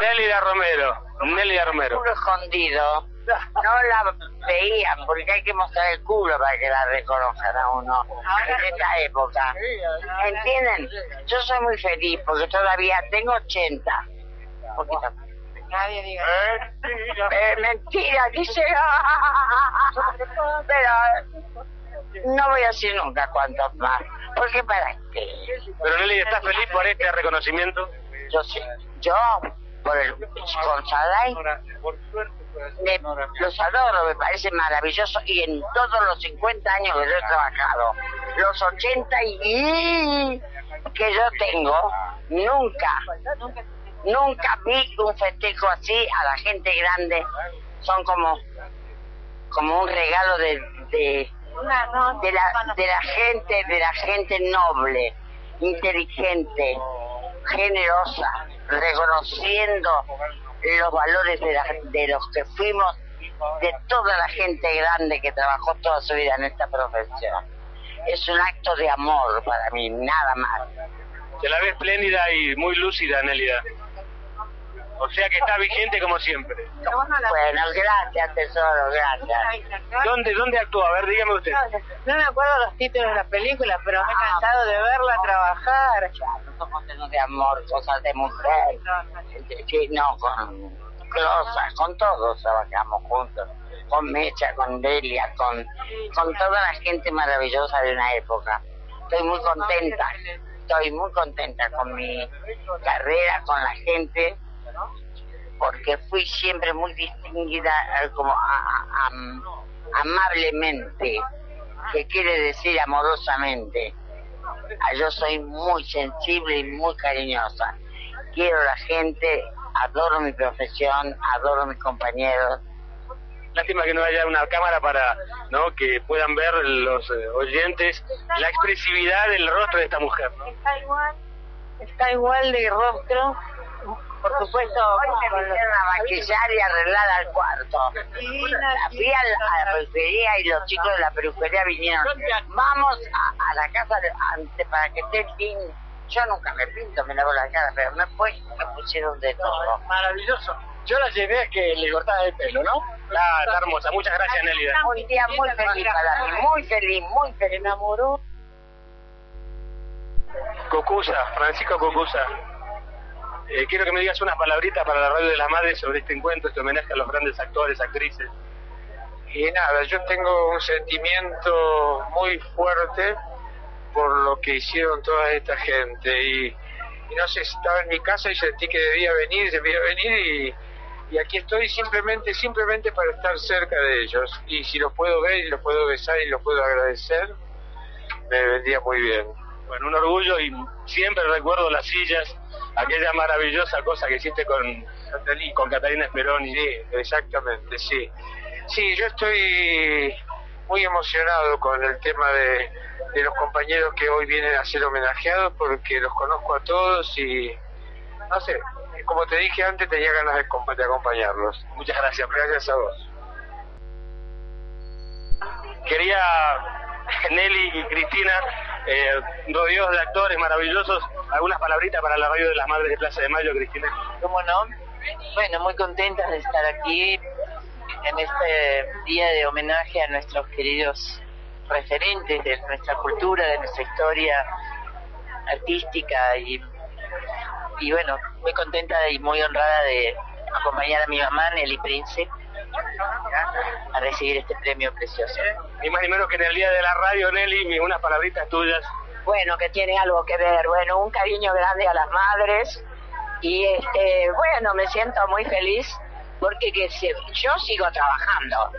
Nélida Romero, Nélida Romero. culo escondido. No la veían porque hay que mostrar el culo para que la reconozcan a uno en esta época. ¿Entienden? Yo soy muy feliz porque todavía tengo 80. Un poquito. Nadie diga. Eh, mentira, dice. Pero no voy a decir nunca cuántos más. Porque para qué. Pero Nelly, ¿estás feliz por este reconocimiento? Yo sí. Yo, por el me- los adoro, me parece maravilloso. Y en todos los 50 años que yo he trabajado, los 80 y que yo tengo, nunca, nunca vi un festejo así a la gente grande. Son como, como un regalo de, de, de la, de la gente, de la gente noble, inteligente, generosa, reconociendo los valores de, la- de los que fuimos, de toda la gente grande que trabajó toda su vida en esta profesión. Es un acto de amor para mí, nada más. Se la ve espléndida y muy lúcida, Nélida. O sea que está vigente como siempre. Bueno, gracias, tesoro, gracias. ¿Dónde, dónde actúa? A ver, dígame usted. No me acuerdo los títulos de la película, pero me he cansado de verla trabajar. Somos llenos de amor, cosas de mujer. Sí, no, con Closa, con todos trabajamos juntos. Con Mecha, con Delia, con, con toda la gente maravillosa de una época. Estoy muy contenta, estoy muy contenta con mi carrera, con la gente, porque fui siempre muy distinguida eh, como a- a- am- amablemente, que quiere decir amorosamente. Ah, Yo soy muy sensible y muy cariñosa. Quiero a la gente, adoro mi profesión, adoro a mis compañeros. Lástima que no haya una cámara para ¿no? que puedan ver los eh, oyentes la expresividad del rostro de esta mujer. ¿no? Está igual, está igual de rostro, por supuesto, Hoy me vinieron a maquillar y arreglar al cuarto. Fui a la, a la peluquería y los chicos de la peluquería vinieron. Vamos a, a la casa de, para que esté bien. Yo nunca me pinto, me lavo la cara, pero me, pues, me pusieron de todo. Maravilloso. Yo la llevé a que le cortara el pelo, ¿no? Ah, está hermosa. Muchas gracias, Nélida. Un día muy feliz para mí, muy feliz, muy feliz. enamoró. Cocusa, Francisco Cocusa. Eh, quiero que me digas unas palabritas para la radio de las madres sobre este encuentro, este homenaje a los grandes actores, actrices. Y nada, yo tengo un sentimiento muy fuerte por lo que hicieron toda esta gente. Y, no sé, estaba en mi casa y sentí que debía venir, debía venir y, y aquí estoy simplemente, simplemente para estar cerca de ellos. Y si los puedo ver y los puedo besar y los puedo agradecer, me vendría muy bien. Bueno, un orgullo y siempre recuerdo las sillas, aquella maravillosa cosa que hiciste con, con Catalina Speroni. Sí, exactamente, sí. Sí, yo estoy muy emocionado con el tema de, de los compañeros que hoy vienen a ser homenajeados porque los conozco a todos y, no sé, como te dije antes, tenía ganas de, de acompañarlos. Muchas gracias. Gracias a vos. Quería Nelly y Cristina, eh, rodeados de actores maravillosos, algunas palabritas para la radio de las Madres de Plaza de Mayo, Cristina. ¿Cómo no? Bueno, muy contentas de estar aquí en este día de homenaje a nuestros queridos referentes de nuestra cultura, de nuestra historia artística y, y bueno, muy contenta y muy honrada de acompañar a mi mamá, Nelly Prince, a recibir este premio precioso. Ni más ni menos que en el día de la radio, Nelly, unas palabritas tuyas. Bueno, que tiene algo que ver. Bueno, un cariño grande a las madres. Y este, bueno, me siento muy feliz porque que se- yo sigo trabajando.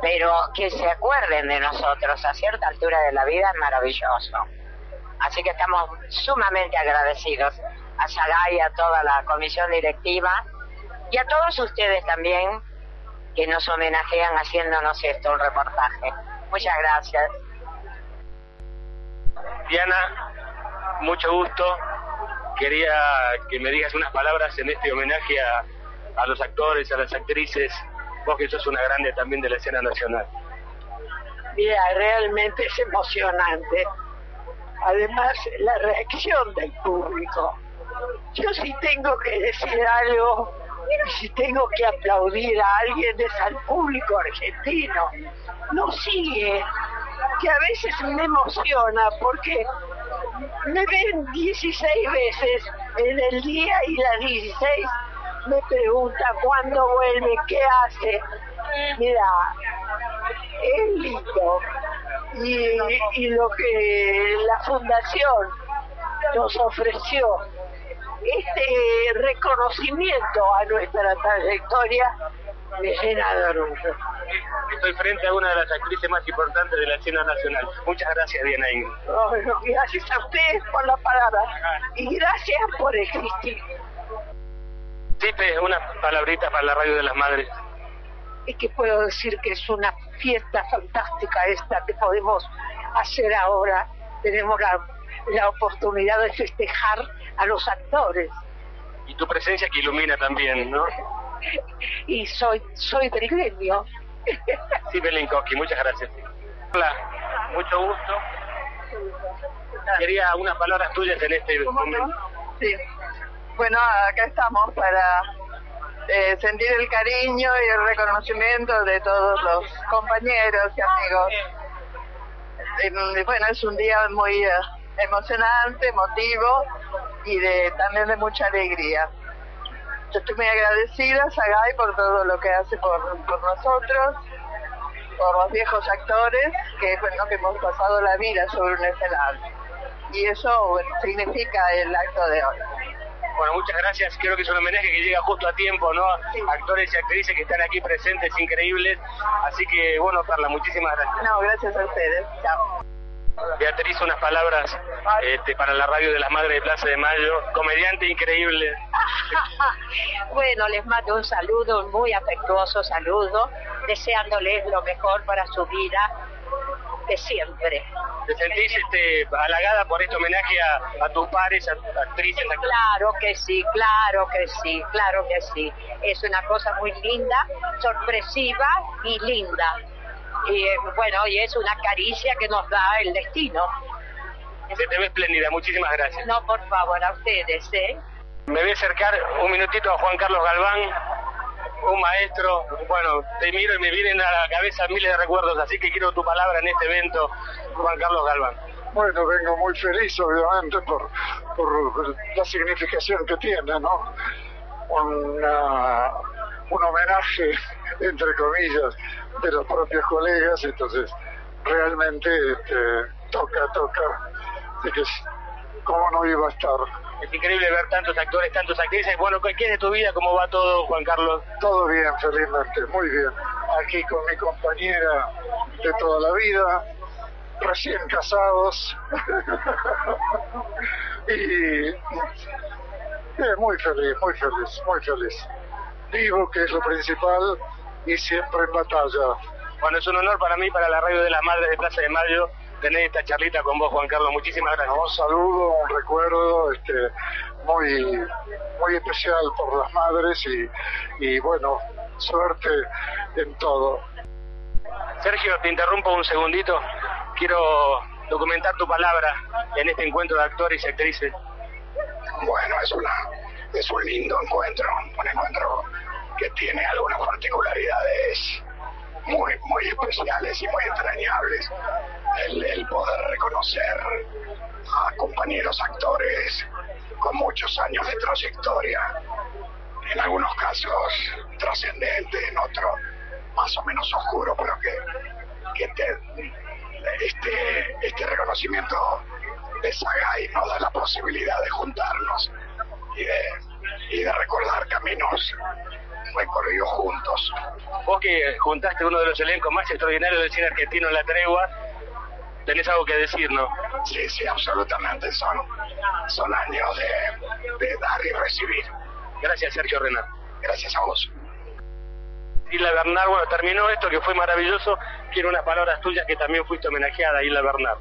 Pero que se acuerden de nosotros a cierta altura de la vida es maravilloso. Así que estamos sumamente agradecidos a Sagai y a toda la comisión directiva y a todos ustedes también que nos homenajean haciéndonos esto, un reportaje. Muchas gracias. Diana, mucho gusto. Quería que me digas unas palabras en este homenaje a, a los actores, a las actrices, vos que sos una grande también de la escena nacional. Mira, realmente es emocionante. Además, la reacción del público yo sí tengo que decir algo, si tengo que aplaudir a alguien es al público argentino. No sigue, que a veces me emociona porque me ven 16 veces en el día y las 16 me pregunta cuándo vuelve, qué hace. Mira, es lindo. Y, y lo que la fundación nos ofreció, este reconocimiento a nuestra trayectoria, me llena de orgullo. Estoy frente a una de las actrices más importantes de la escena nacional. Muchas gracias, Diana Ingrid. gracias a ustedes por la palabra y gracias por existir. Tipe, una palabrita para la radio de las madres. Es que puedo decir que es una fiesta fantástica esta que podemos hacer ahora. Tenemos la, la oportunidad de festejar a los actores. Y tu presencia que ilumina también, ¿no? y soy soy del gremio. Sí, Belinkowski, muchas gracias. Hola, mucho gusto. Quería unas palabras tuyas en este momento. Sí. Bueno, acá estamos para eh, sentir el cariño y el reconocimiento de todos los compañeros y amigos. Y, bueno, es un día muy eh, emocionante, emotivo y de también de mucha alegría. Yo estoy muy agradecida, Sagay, por todo lo que hace por, por nosotros, por los viejos actores, que bueno, que hemos pasado la vida sobre un escenario. Y eso bueno, significa el acto de hoy. Bueno, muchas gracias. Creo que es un homenaje que llega justo a tiempo, ¿no? Actores y actrices que están aquí presentes, increíbles. Así que, bueno, Carla, muchísimas gracias. No, gracias a ustedes. Chao. Beatriz, unas palabras este, para la radio de las Madres de Plaza de Mayo. Comediante increíble. bueno, les mando un saludo, un muy afectuoso saludo, deseándoles lo mejor para su vida de siempre. ¿Te sentís este, halagada por este homenaje a, tus pares, a tus actrices? claro que sí, claro que sí, claro que sí. Es una cosa muy linda, sorpresiva y linda y eh, bueno, y es una caricia que nos da el destino. Se te ve espléndida, muchísimas gracias. No, por favor, a ustedes, ¿eh? Me voy a acercar un minutito a Juan Carlos Galván, un maestro. Bueno, te miro y me vienen a la cabeza miles de recuerdos, así que quiero tu palabra en este evento, Juan Carlos Galván. Bueno, vengo muy feliz, obviamente, por, por la significación que tiene, ¿no? Una, un homenaje, entre comillas, de los propios colegas, entonces realmente este, toca, toca, así que cómo no iba a estar. Es increíble ver tantos actores, tantos actrices. Bueno, ¿qué es de tu vida? ¿Cómo va todo, Juan Carlos? Todo bien, felizmente, muy bien. Aquí con mi compañera de toda la vida, recién casados. y muy feliz, muy feliz, muy feliz. Vivo, que es lo principal, y siempre en batalla. Bueno, es un honor para mí, para la radio de las Madres de Plaza de Mayo, tener esta charlita con vos, Juan Carlos. Muchísimas gracias. Un saludo, un recuerdo este, muy, muy especial por las madres y, y bueno, suerte en todo. Sergio, te interrumpo un segundito. Quiero documentar tu palabra en este encuentro de actores y actrices. Bueno, es una es un lindo encuentro, un encuentro que tiene algunas particularidades muy, muy especiales y muy entrañables. El, poder reconocer a compañeros actores con muchos años de trayectoria, en algunos casos trascendente, en otros más o menos oscuro, pero que, que este, este reconocimiento de Sagay nos da la posibilidad de juntarnos y de, y de recordar caminos recorrido juntos. Vos que juntaste uno de los elencos más extraordinarios del cine argentino en la tregua, tenés algo que decir, ¿no? Sí, sí, absolutamente. Son, son años de, de dar y recibir. Gracias, Sergio Renal. Gracias a vos. Isla Bernard, bueno, terminó esto que fue maravilloso. Quiero unas palabras tuyas que también fuiste homenajeada, Isla Bernard.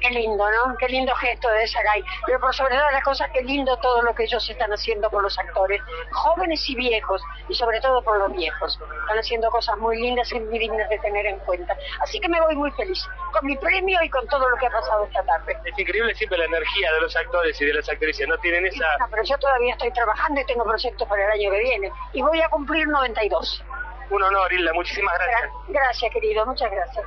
Qué lindo, ¿no? Qué lindo gesto de Sagay. Pero por sobre todas las cosas, qué lindo todo lo que ellos están haciendo por los actores, jóvenes y viejos, y sobre todo por los viejos. Están haciendo cosas muy lindas y muy dignas de tener en cuenta. Así que me voy muy feliz con mi premio y con todo lo que ha pasado esta tarde. Es increíble siempre la energía de los actores y de las actrices. No tienen esa... No, pero yo todavía estoy trabajando y tengo proyectos para el año que viene. Y voy a cumplir 92. Un honor, Hilda. Muchísimas gracias. Gracias, querido. Muchas gracias.